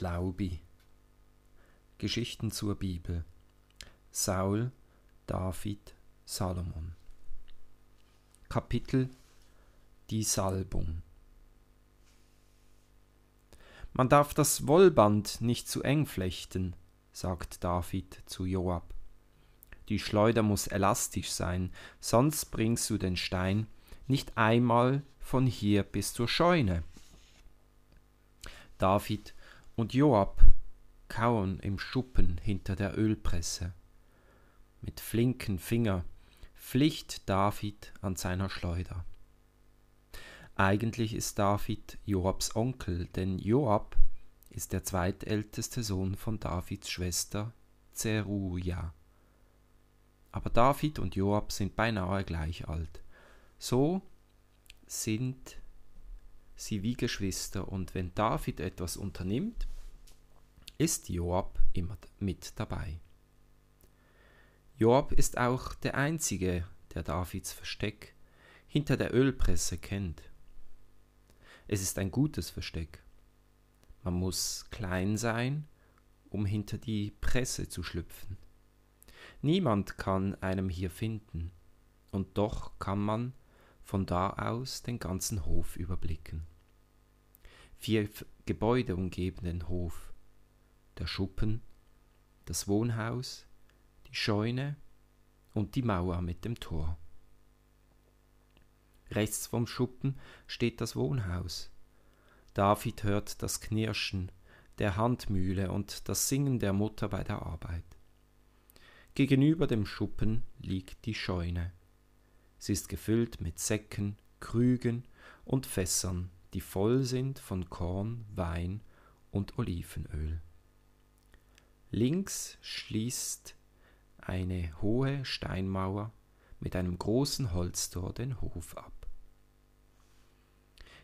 Laubi Geschichten zur Bibel Saul, David, Salomon Kapitel Die Salbung Man darf das Wollband nicht zu eng flechten, sagt David zu Joab. Die Schleuder muss elastisch sein, sonst bringst du den Stein nicht einmal von hier bis zur Scheune. David und Joab kauen im Schuppen hinter der Ölpresse. Mit flinken Finger pflicht David an seiner Schleuder. Eigentlich ist David Joabs Onkel, denn Joab ist der zweitälteste Sohn von Davids Schwester Zeruja. Aber David und Joab sind beinahe gleich alt. So sind sie wie Geschwister, und wenn David etwas unternimmt, ist Joab immer mit dabei. Joab ist auch der Einzige, der Davids Versteck hinter der Ölpresse kennt. Es ist ein gutes Versteck. Man muss klein sein, um hinter die Presse zu schlüpfen. Niemand kann einem hier finden, und doch kann man von da aus den ganzen Hof überblicken. Vier Gebäude umgeben den Hof. Der Schuppen, das Wohnhaus, die Scheune und die Mauer mit dem Tor. Rechts vom Schuppen steht das Wohnhaus. David hört das Knirschen der Handmühle und das Singen der Mutter bei der Arbeit. Gegenüber dem Schuppen liegt die Scheune. Sie ist gefüllt mit Säcken, Krügen und Fässern, die voll sind von Korn, Wein und Olivenöl. Links schließt eine hohe Steinmauer mit einem großen Holztor den Hof ab.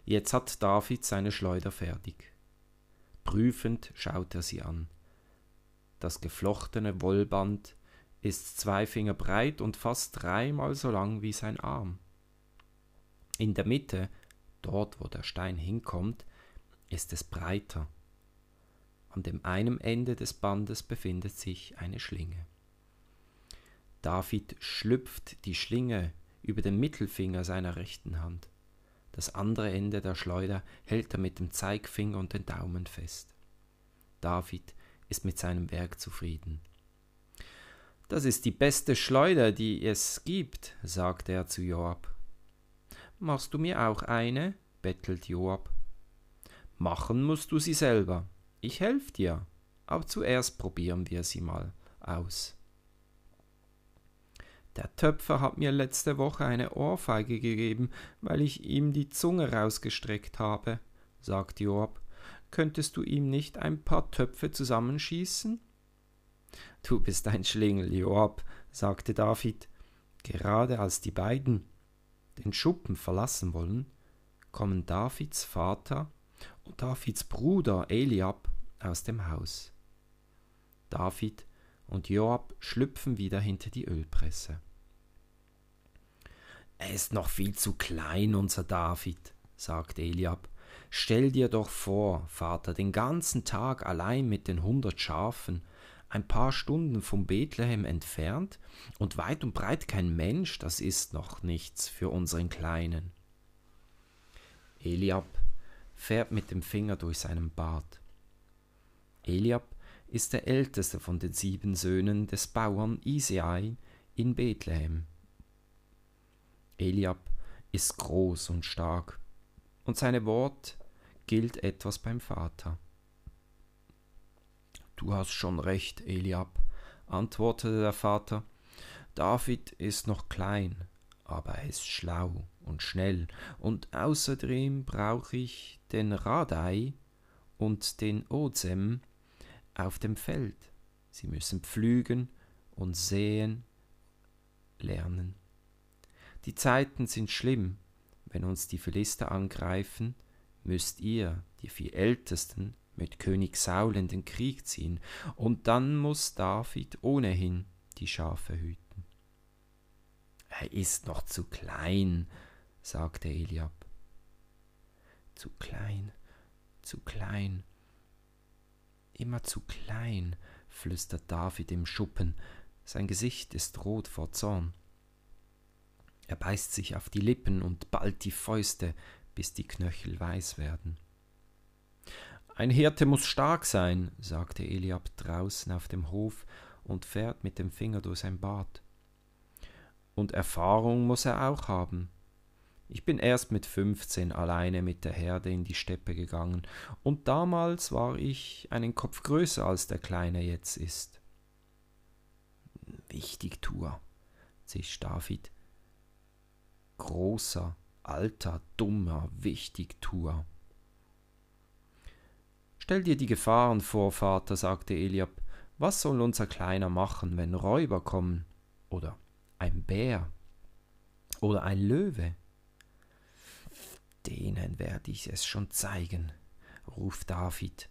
Jetzt hat David seine Schleuder fertig. Prüfend schaut er sie an. Das geflochtene Wollband ist zwei Finger breit und fast dreimal so lang wie sein Arm. In der Mitte, dort wo der Stein hinkommt, ist es breiter. An dem einen Ende des Bandes befindet sich eine Schlinge. David schlüpft die Schlinge über den Mittelfinger seiner rechten Hand. Das andere Ende der Schleuder hält er mit dem Zeigfinger und den Daumen fest. David ist mit seinem Werk zufrieden. Das ist die beste Schleuder, die es gibt, sagte er zu Joab. Machst du mir auch eine? bettelt Joab. Machen musst du sie selber. Ich helf dir. Aber zuerst probieren wir sie mal aus. Der Töpfer hat mir letzte Woche eine Ohrfeige gegeben, weil ich ihm die Zunge rausgestreckt habe, sagte Joab. Könntest du ihm nicht ein paar Töpfe zusammenschießen? Du bist ein Schlingel, Joab, sagte David. Gerade als die beiden den Schuppen verlassen wollen, kommen Davids Vater und Davids Bruder Eliab aus dem Haus. David und Joab schlüpfen wieder hinter die Ölpresse. Er ist noch viel zu klein, unser David, sagt Eliab. Stell dir doch vor, Vater, den ganzen Tag allein mit den hundert Schafen ein paar Stunden vom Bethlehem entfernt und weit und breit kein Mensch, das ist noch nichts für unseren Kleinen. Eliab fährt mit dem Finger durch seinen Bart. Eliab ist der älteste von den sieben Söhnen des Bauern Isai in Bethlehem. Eliab ist groß und stark, und seine Wort gilt etwas beim Vater. Du hast schon recht, Eliab, antwortete der Vater. David ist noch klein, aber er ist schlau und schnell, und außerdem brauche ich den Radai und den Ozem auf dem Feld. Sie müssen pflügen und säen lernen. Die Zeiten sind schlimm. Wenn uns die Philister angreifen, müsst ihr, die vier Ältesten, mit König Saul in den Krieg ziehen, und dann muss David ohnehin die Schafe hüten. Er ist noch zu klein, sagte Eliab. Zu klein, zu klein. immer zu klein, flüstert David im Schuppen, sein Gesicht ist rot vor Zorn. Er beißt sich auf die Lippen und ballt die Fäuste, bis die Knöchel weiß werden. Ein Hirte muss stark sein, sagte Eliab draußen auf dem Hof und fährt mit dem Finger durch sein Bart. Und Erfahrung muss er auch haben. Ich bin erst mit fünfzehn alleine mit der Herde in die Steppe gegangen, und damals war ich einen Kopf größer als der Kleine jetzt ist. Wichtig, Tour, zischt David. Großer, alter, dummer, wichtig, Tour. Stell dir die Gefahren vor, Vater, sagte Eliab. Was soll unser Kleiner machen, wenn Räuber kommen? Oder ein Bär? Oder ein Löwe? Denen werde ich es schon zeigen, ruft David.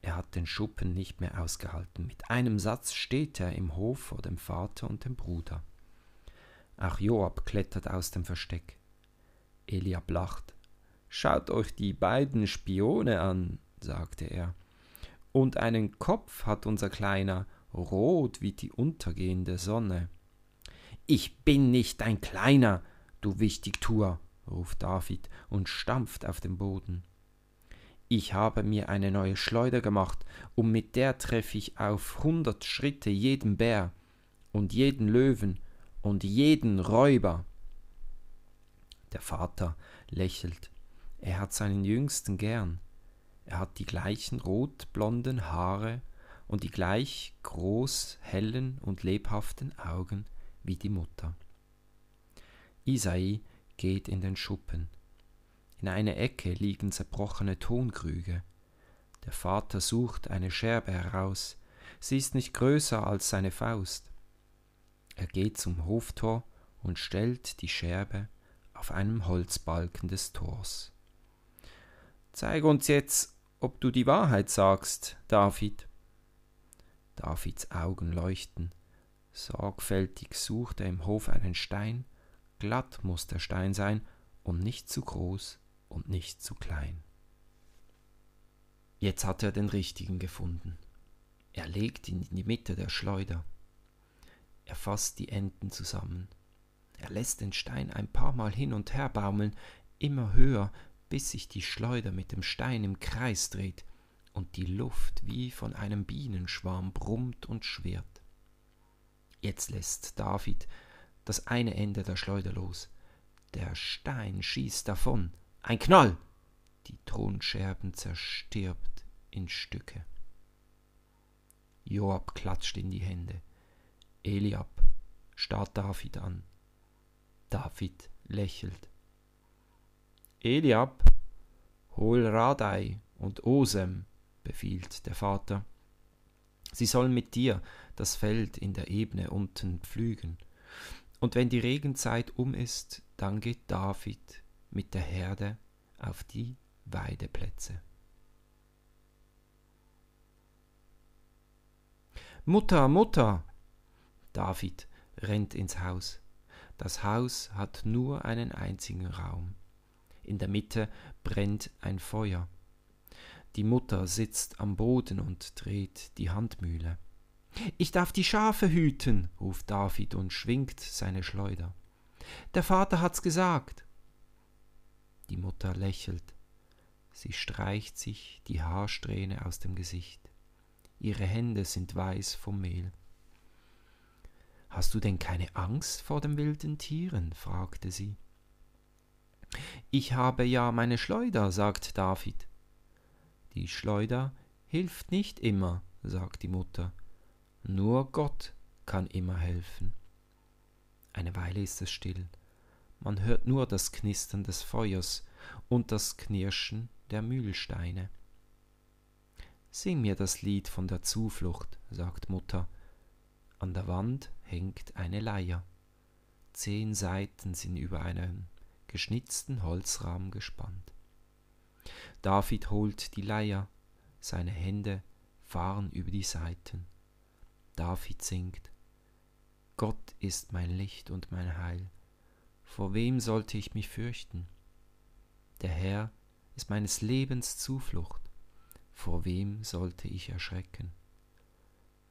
Er hat den Schuppen nicht mehr ausgehalten. Mit einem Satz steht er im Hof vor dem Vater und dem Bruder. Auch Joab klettert aus dem Versteck. Eliab lacht. Schaut euch die beiden Spione an, sagte er. Und einen Kopf hat unser Kleiner, rot wie die untergehende Sonne. Ich bin nicht dein Kleiner, du Wichtigtuer, ruft David und stampft auf den Boden. Ich habe mir eine neue Schleuder gemacht, und mit der treffe ich auf hundert Schritte jeden Bär und jeden Löwen und jeden Räuber. Der Vater lächelt. Er hat seinen Jüngsten gern. Er hat die gleichen rotblonden Haare und die gleich groß, hellen und lebhaften Augen wie die Mutter. Isai geht in den Schuppen. In einer Ecke liegen zerbrochene Tonkrüge. Der Vater sucht eine Scherbe heraus. Sie ist nicht größer als seine Faust. Er geht zum Hoftor und stellt die Scherbe auf einem Holzbalken des Tors. Zeig uns jetzt, ob du die Wahrheit sagst, David. Davids Augen leuchten. Sorgfältig sucht er im Hof einen Stein Glatt muss der Stein sein und nicht zu groß und nicht zu klein. Jetzt hat er den richtigen gefunden. Er legt ihn in die Mitte der Schleuder. Er fasst die Enden zusammen. Er lässt den Stein ein paar Mal hin und her baumeln, immer höher, bis sich die Schleuder mit dem Stein im Kreis dreht und die Luft wie von einem Bienenschwarm brummt und schwirrt. Jetzt lässt David das eine Ende der Schleuder los. Der Stein schießt davon. Ein Knall! Die Thronscherben zerstirbt in Stücke. Joab klatscht in die Hände. Eliab starrt David an. David lächelt. Eliab, hol Radai und Osem, befiehlt der Vater. Sie sollen mit dir das Feld in der Ebene unten pflügen. Und wenn die Regenzeit um ist, dann geht David mit der Herde auf die Weideplätze. Mutter, Mutter! David rennt ins Haus. Das Haus hat nur einen einzigen Raum. In der Mitte brennt ein Feuer. Die Mutter sitzt am Boden und dreht die Handmühle. Ich darf die Schafe hüten, ruft David und schwingt seine Schleuder. Der Vater hat's gesagt. Die Mutter lächelt. Sie streicht sich die Haarsträhne aus dem Gesicht. Ihre Hände sind weiß vom Mehl. Hast du denn keine Angst vor den wilden Tieren? fragte sie. Ich habe ja meine Schleuder, sagt David. Die Schleuder hilft nicht immer, sagt die Mutter. Nur Gott kann immer helfen. Eine Weile ist es still. Man hört nur das Knistern des Feuers und das Knirschen der Mühlsteine. Sing mir das Lied von der Zuflucht, sagt Mutter. An der Wand hängt eine Leier. Zehn Seiten sind über einen geschnitzten Holzrahmen gespannt. David holt die Leier, seine Hände fahren über die Seiten. David singt, Gott ist mein Licht und mein Heil, vor wem sollte ich mich fürchten? Der Herr ist meines Lebens Zuflucht, vor wem sollte ich erschrecken?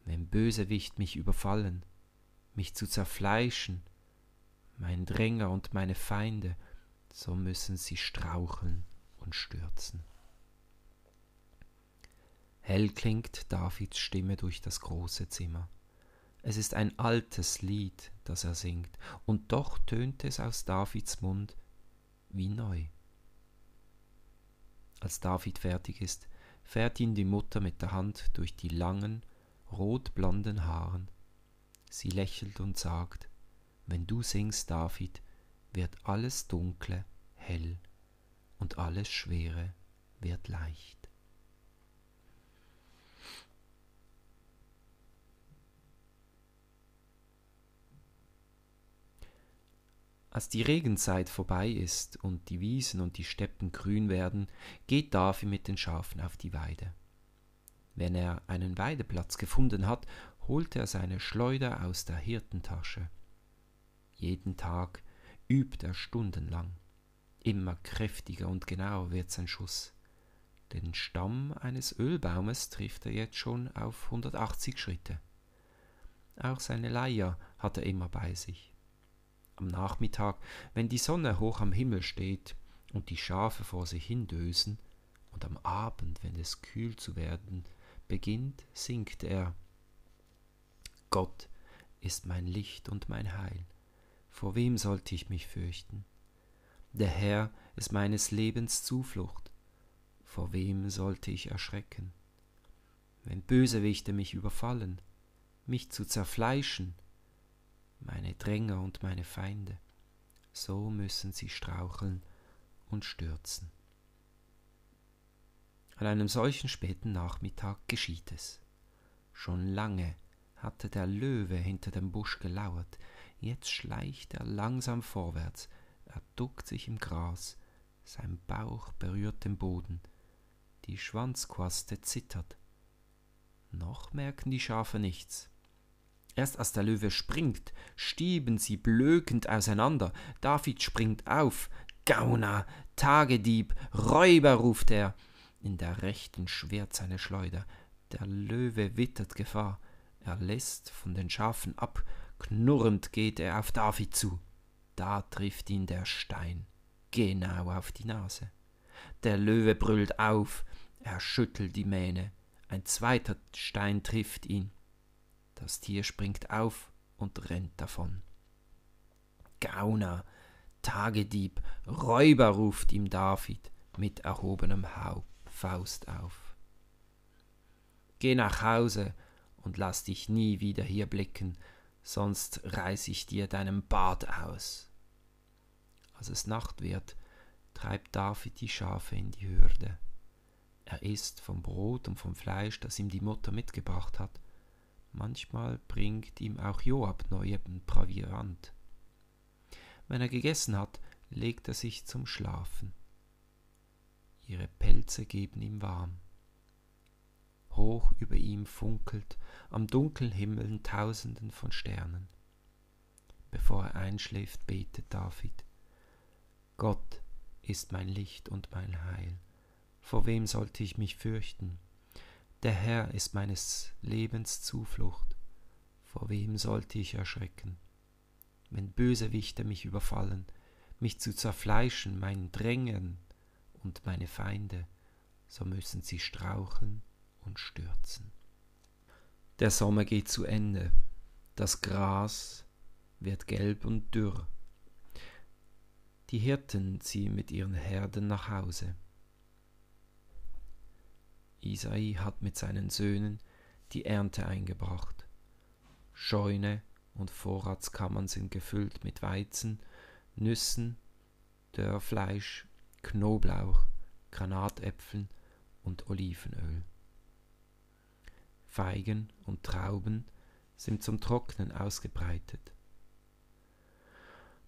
Wenn Bösewicht mich überfallen, mich zu zerfleischen, mein Dränger und meine Feinde, so müssen sie straucheln und stürzen. Hell klingt Davids Stimme durch das große Zimmer. Es ist ein altes Lied, das er singt, und doch tönt es aus Davids Mund wie neu. Als David fertig ist, fährt ihn die Mutter mit der Hand durch die langen, rotblonden Haaren. Sie lächelt und sagt, wenn du singst, David, wird alles Dunkle hell und alles Schwere wird leicht. Als die Regenzeit vorbei ist und die Wiesen und die Steppen grün werden, geht David mit den Schafen auf die Weide. Wenn er einen Weideplatz gefunden hat, holt er seine Schleuder aus der Hirtentasche. Jeden Tag übt er stundenlang. Immer kräftiger und genauer wird sein Schuss. Den Stamm eines Ölbaumes trifft er jetzt schon auf 180 Schritte. Auch seine Leier hat er immer bei sich am Nachmittag, wenn die Sonne hoch am Himmel steht und die Schafe vor sich hindösen, und am Abend, wenn es kühl zu werden beginnt, singt er Gott ist mein Licht und mein Heil, vor wem sollte ich mich fürchten? Der Herr ist meines Lebens Zuflucht, vor wem sollte ich erschrecken? Wenn Bösewichte mich überfallen, mich zu zerfleischen, meine Dränger und meine Feinde, so müssen sie straucheln und stürzen. An einem solchen späten Nachmittag geschieht es. Schon lange hatte der Löwe hinter dem Busch gelauert, jetzt schleicht er langsam vorwärts, er duckt sich im Gras, sein Bauch berührt den Boden, die Schwanzquaste zittert. Noch merken die Schafe nichts. Erst als der Löwe springt, stieben sie blökend auseinander. David springt auf. Gauner, Tagedieb, Räuber, ruft er. In der rechten schwert seine Schleuder. Der Löwe wittert Gefahr. Er lässt von den Schafen ab. Knurrend geht er auf David zu. Da trifft ihn der Stein genau auf die Nase. Der Löwe brüllt auf. Er schüttelt die Mähne. Ein zweiter Stein trifft ihn. Das Tier springt auf und rennt davon. Gauner, Tagedieb, Räuber, ruft ihm David mit erhobenem Haupt, Faust auf. Geh nach Hause und lass dich nie wieder hier blicken, sonst reiß ich dir deinen Bart aus. Als es Nacht wird, treibt David die Schafe in die Hürde. Er isst vom Brot und vom Fleisch, das ihm die Mutter mitgebracht hat, Manchmal bringt ihm auch Joab neuen Proviant. Wenn er gegessen hat, legt er sich zum Schlafen. Ihre Pelze geben ihm warm. Hoch über ihm funkelt am dunklen Himmel Tausenden von Sternen. Bevor er einschläft, betet David. Gott ist mein Licht und mein Heil. Vor wem sollte ich mich fürchten? Der Herr ist meines Lebens Zuflucht. Vor wem sollte ich erschrecken? Wenn Bösewichte mich überfallen, mich zu zerfleischen, mein Drängen und meine Feinde, so müssen sie straucheln und stürzen. Der Sommer geht zu Ende, das Gras wird gelb und dürr. Die Hirten ziehen mit ihren Herden nach Hause. Isai hat mit seinen Söhnen die Ernte eingebracht. Scheune und Vorratskammern sind gefüllt mit Weizen, Nüssen, Dörrfleisch, Knoblauch, Granatäpfeln und Olivenöl. Feigen und Trauben sind zum Trocknen ausgebreitet.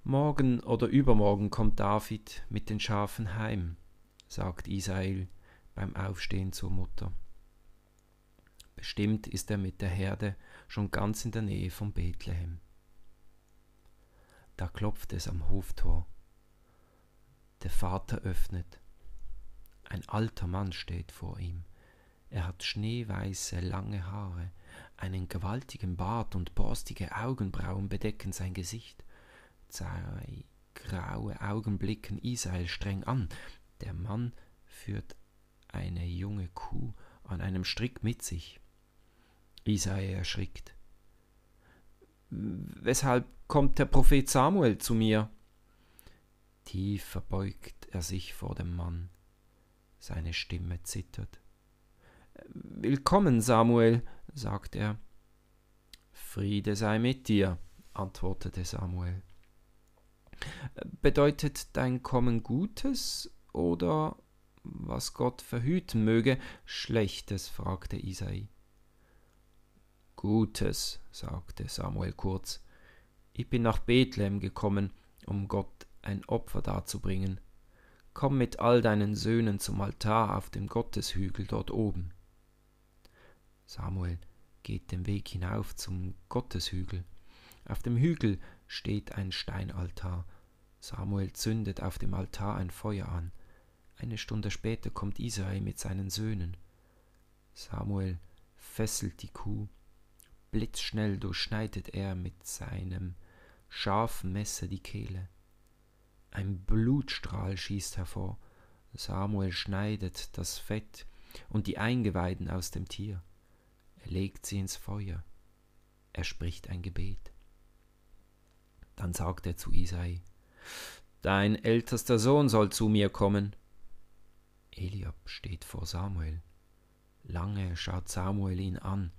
Morgen oder übermorgen kommt David mit den Schafen heim, sagt Isael beim Aufstehen zur Mutter. Bestimmt ist er mit der Herde schon ganz in der Nähe von Bethlehem. Da klopft es am Hoftor. Der Vater öffnet. Ein alter Mann steht vor ihm. Er hat schneeweiße, lange Haare, einen gewaltigen Bart und borstige Augenbrauen bedecken sein Gesicht. Zwei graue Augen blicken Israel streng an. Der Mann führt eine junge Kuh an einem Strick mit sich. Isai erschrickt. Weshalb kommt der Prophet Samuel zu mir? Tief verbeugt er sich vor dem Mann. Seine Stimme zittert. Willkommen, Samuel, sagt er. Friede sei mit dir, antwortete Samuel. Bedeutet dein Kommen Gutes oder was Gott verhüten möge, Schlechtes? fragte Isai. Gutes, sagte Samuel kurz. Ich bin nach Bethlehem gekommen, um Gott ein Opfer darzubringen. Komm mit all deinen Söhnen zum Altar auf dem Gotteshügel dort oben. Samuel geht den Weg hinauf zum Gotteshügel. Auf dem Hügel steht ein Steinaltar. Samuel zündet auf dem Altar ein Feuer an. Eine Stunde später kommt Israel mit seinen Söhnen. Samuel fesselt die Kuh. Blitzschnell durchschneidet er mit seinem scharfen Messer die Kehle. Ein Blutstrahl schießt hervor. Samuel schneidet das Fett und die Eingeweiden aus dem Tier. Er legt sie ins Feuer. Er spricht ein Gebet. Dann sagt er zu Isai, Dein ältester Sohn soll zu mir kommen. Eliab steht vor Samuel. Lange schaut Samuel ihn an.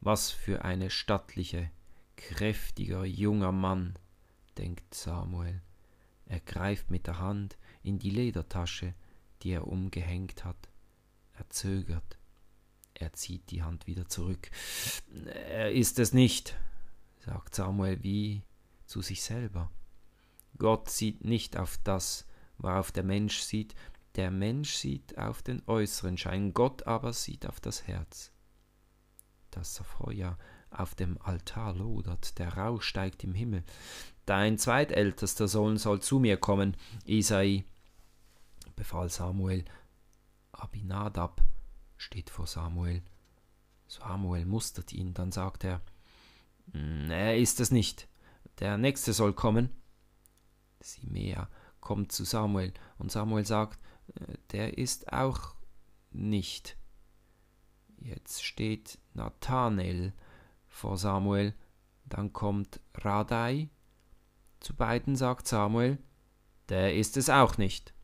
Was für eine stattliche, kräftiger junger Mann, denkt Samuel. Er greift mit der Hand in die Ledertasche, die er umgehängt hat. Er zögert. Er zieht die Hand wieder zurück. Er ist es nicht, sagt Samuel wie zu sich selber. Gott sieht nicht auf das, worauf der Mensch sieht, der Mensch sieht auf den äußeren Schein, Gott aber sieht auf das Herz. Das Feuer auf dem Altar lodert, der Rauch steigt im Himmel. Dein zweitältester Sohn soll zu mir kommen, Isai, befahl Samuel. Abinadab steht vor Samuel. Samuel mustert ihn, dann sagt er, hm, er ist es nicht, der nächste soll kommen. Simea kommt zu Samuel und Samuel sagt, äh, der ist auch nicht. Jetzt steht Nathanael vor Samuel, dann kommt Radai. Zu beiden sagt Samuel, der ist es auch nicht.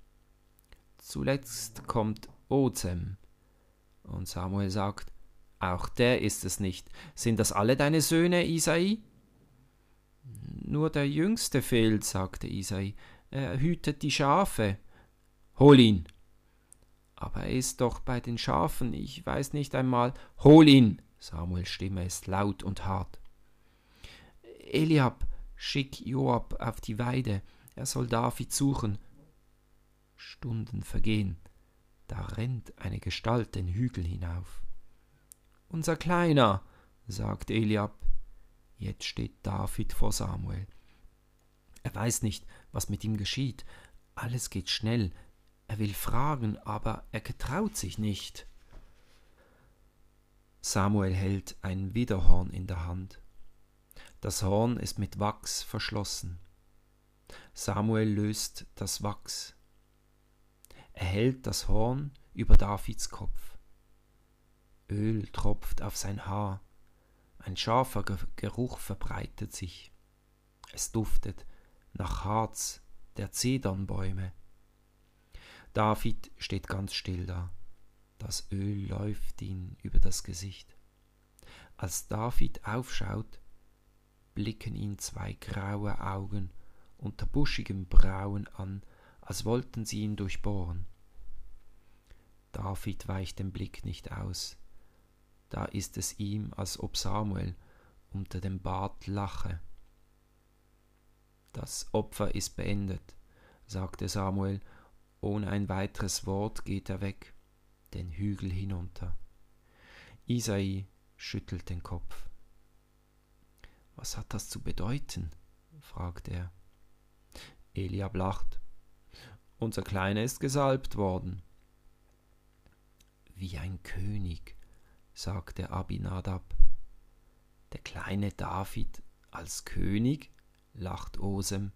Zuletzt kommt Ozem. Und Samuel sagt, auch der ist es nicht. Sind das alle deine Söhne, Isai? Nur der Jüngste fehlt, sagte Isai. Er hütet die Schafe. Hol ihn. Aber er ist doch bei den Schafen, ich weiß nicht einmal. Hol ihn. Samuels Stimme ist laut und hart. Eliab, schick Joab auf die Weide, er soll David suchen. Stunden vergehen, da rennt eine Gestalt den Hügel hinauf. Unser Kleiner, sagt Eliab. Jetzt steht David vor Samuel. Er weiß nicht, was mit ihm geschieht. Alles geht schnell. Er will fragen, aber er getraut sich nicht. Samuel hält ein Widerhorn in der Hand. Das Horn ist mit Wachs verschlossen. Samuel löst das Wachs. Er hält das Horn über Davids Kopf. Öl tropft auf sein Haar. Ein scharfer Geruch verbreitet sich. Es duftet nach Harz der Zedernbäume. David steht ganz still da. Das Öl läuft ihm über das Gesicht. Als David aufschaut, blicken ihn zwei graue Augen unter buschigem Brauen an, als wollten sie ihn durchbohren. David weicht den Blick nicht aus. Da ist es ihm, als ob Samuel unter dem Bart lache. Das Opfer ist beendet, sagte Samuel, ohne ein weiteres Wort geht er weg den Hügel hinunter. Isai schüttelt den Kopf. Was hat das zu bedeuten? fragt er. Eliab lacht. Unser Kleiner ist gesalbt worden. wie ein König, sagte Abinadab. Der kleine David als König? lacht Osem.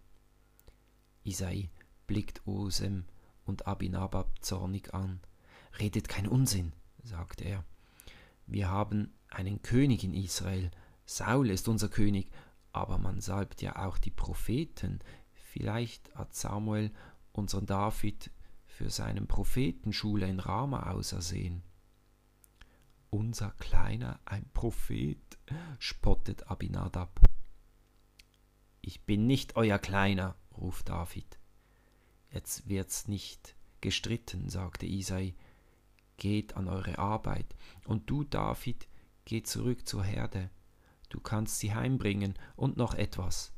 Isai blickt Osem und Abinadab zornig an. Redet kein Unsinn, sagt er. Wir haben einen König in Israel. Saul ist unser König, aber man salbt ja auch die Propheten. Vielleicht hat Samuel unseren David für seinen Prophetenschule in Rama ausersehen. Unser Kleiner ein Prophet, spottet Abinadab. Ich bin nicht euer Kleiner, ruft David. Jetzt wird's nicht gestritten, sagte Isai. Geht an eure Arbeit, und du, David, geh zurück zur Herde. Du kannst sie heimbringen und noch etwas.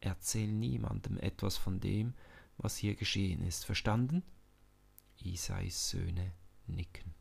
Erzähl niemandem etwas von dem, was hier geschehen ist. Verstanden? Isais Söhne nicken.